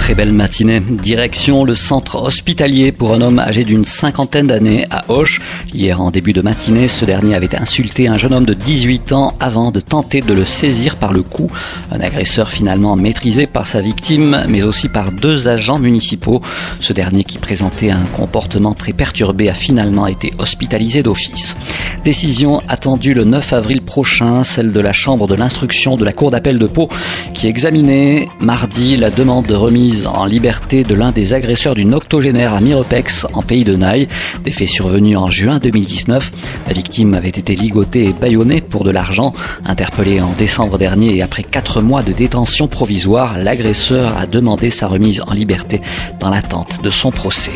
Très belle matinée. Direction le centre hospitalier pour un homme âgé d'une cinquantaine d'années à Auch. Hier en début de matinée, ce dernier avait insulté un jeune homme de 18 ans avant de tenter de le saisir par le cou. Un agresseur finalement maîtrisé par sa victime, mais aussi par deux agents municipaux. Ce dernier qui présentait un comportement très perturbé a finalement été hospitalisé d'office. Décision attendue le 9 avril prochain, celle de la Chambre de l'instruction de la Cour d'appel de Pau qui examinait mardi la demande de remise en liberté de l'un des agresseurs d'une octogénaire à Mirepex en pays de Naï. Des faits survenus en juin 2019. La victime avait été ligotée et bâillonnée pour de l'argent. Interpellé en décembre dernier et après quatre mois de détention provisoire, l'agresseur a demandé sa remise en liberté dans l'attente de son procès.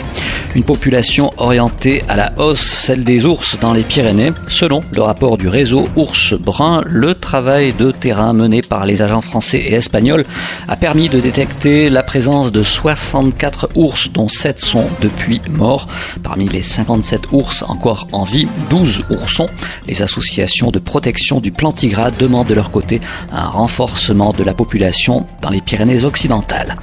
Une population orientée à la hausse, celle des ours dans les Pyrénées. Selon le rapport du réseau Ours Brun, le travail de terrain mené par les agents français et espagnols a permis de détecter la présence de 64 ours, dont 7 sont depuis morts. Parmi les 57 ours encore en vie, 12 oursons. Les associations de protection du plantigrade demandent de leur côté un renforcement de la population dans les Pyrénées occidentales.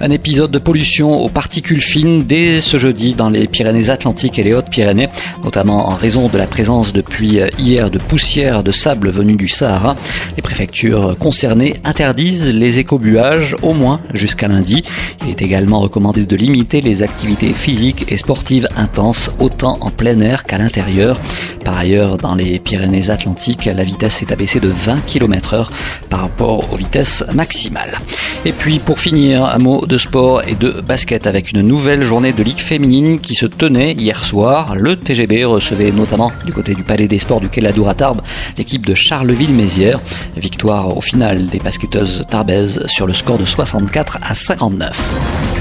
Un épisode de pollution aux particules fines dès ce jeudi dans les Pyrénées-Atlantiques et les Hautes-Pyrénées, notamment en raison de la présence depuis hier de poussière de sable venue du Sahara. Les préfectures concernées interdisent les écobuages au moins jusqu'à lundi. Il est également recommandé de limiter les activités physiques et sportives intenses autant en plein air qu'à l'intérieur. Par ailleurs, dans les Pyrénées-Atlantiques, la vitesse est abaissée de 20 km heure par rapport aux vitesses maximales. Et puis pour finir, un mot de sport et de basket avec une nouvelle journée de Ligue féminine qui se tenait hier soir. Le TGB recevait notamment du côté du Palais des Sports du Kéladour à Tarbes l'équipe de Charleville-Mézières. Victoire au final des basketteuses tarbaises sur le score de 64 à 59.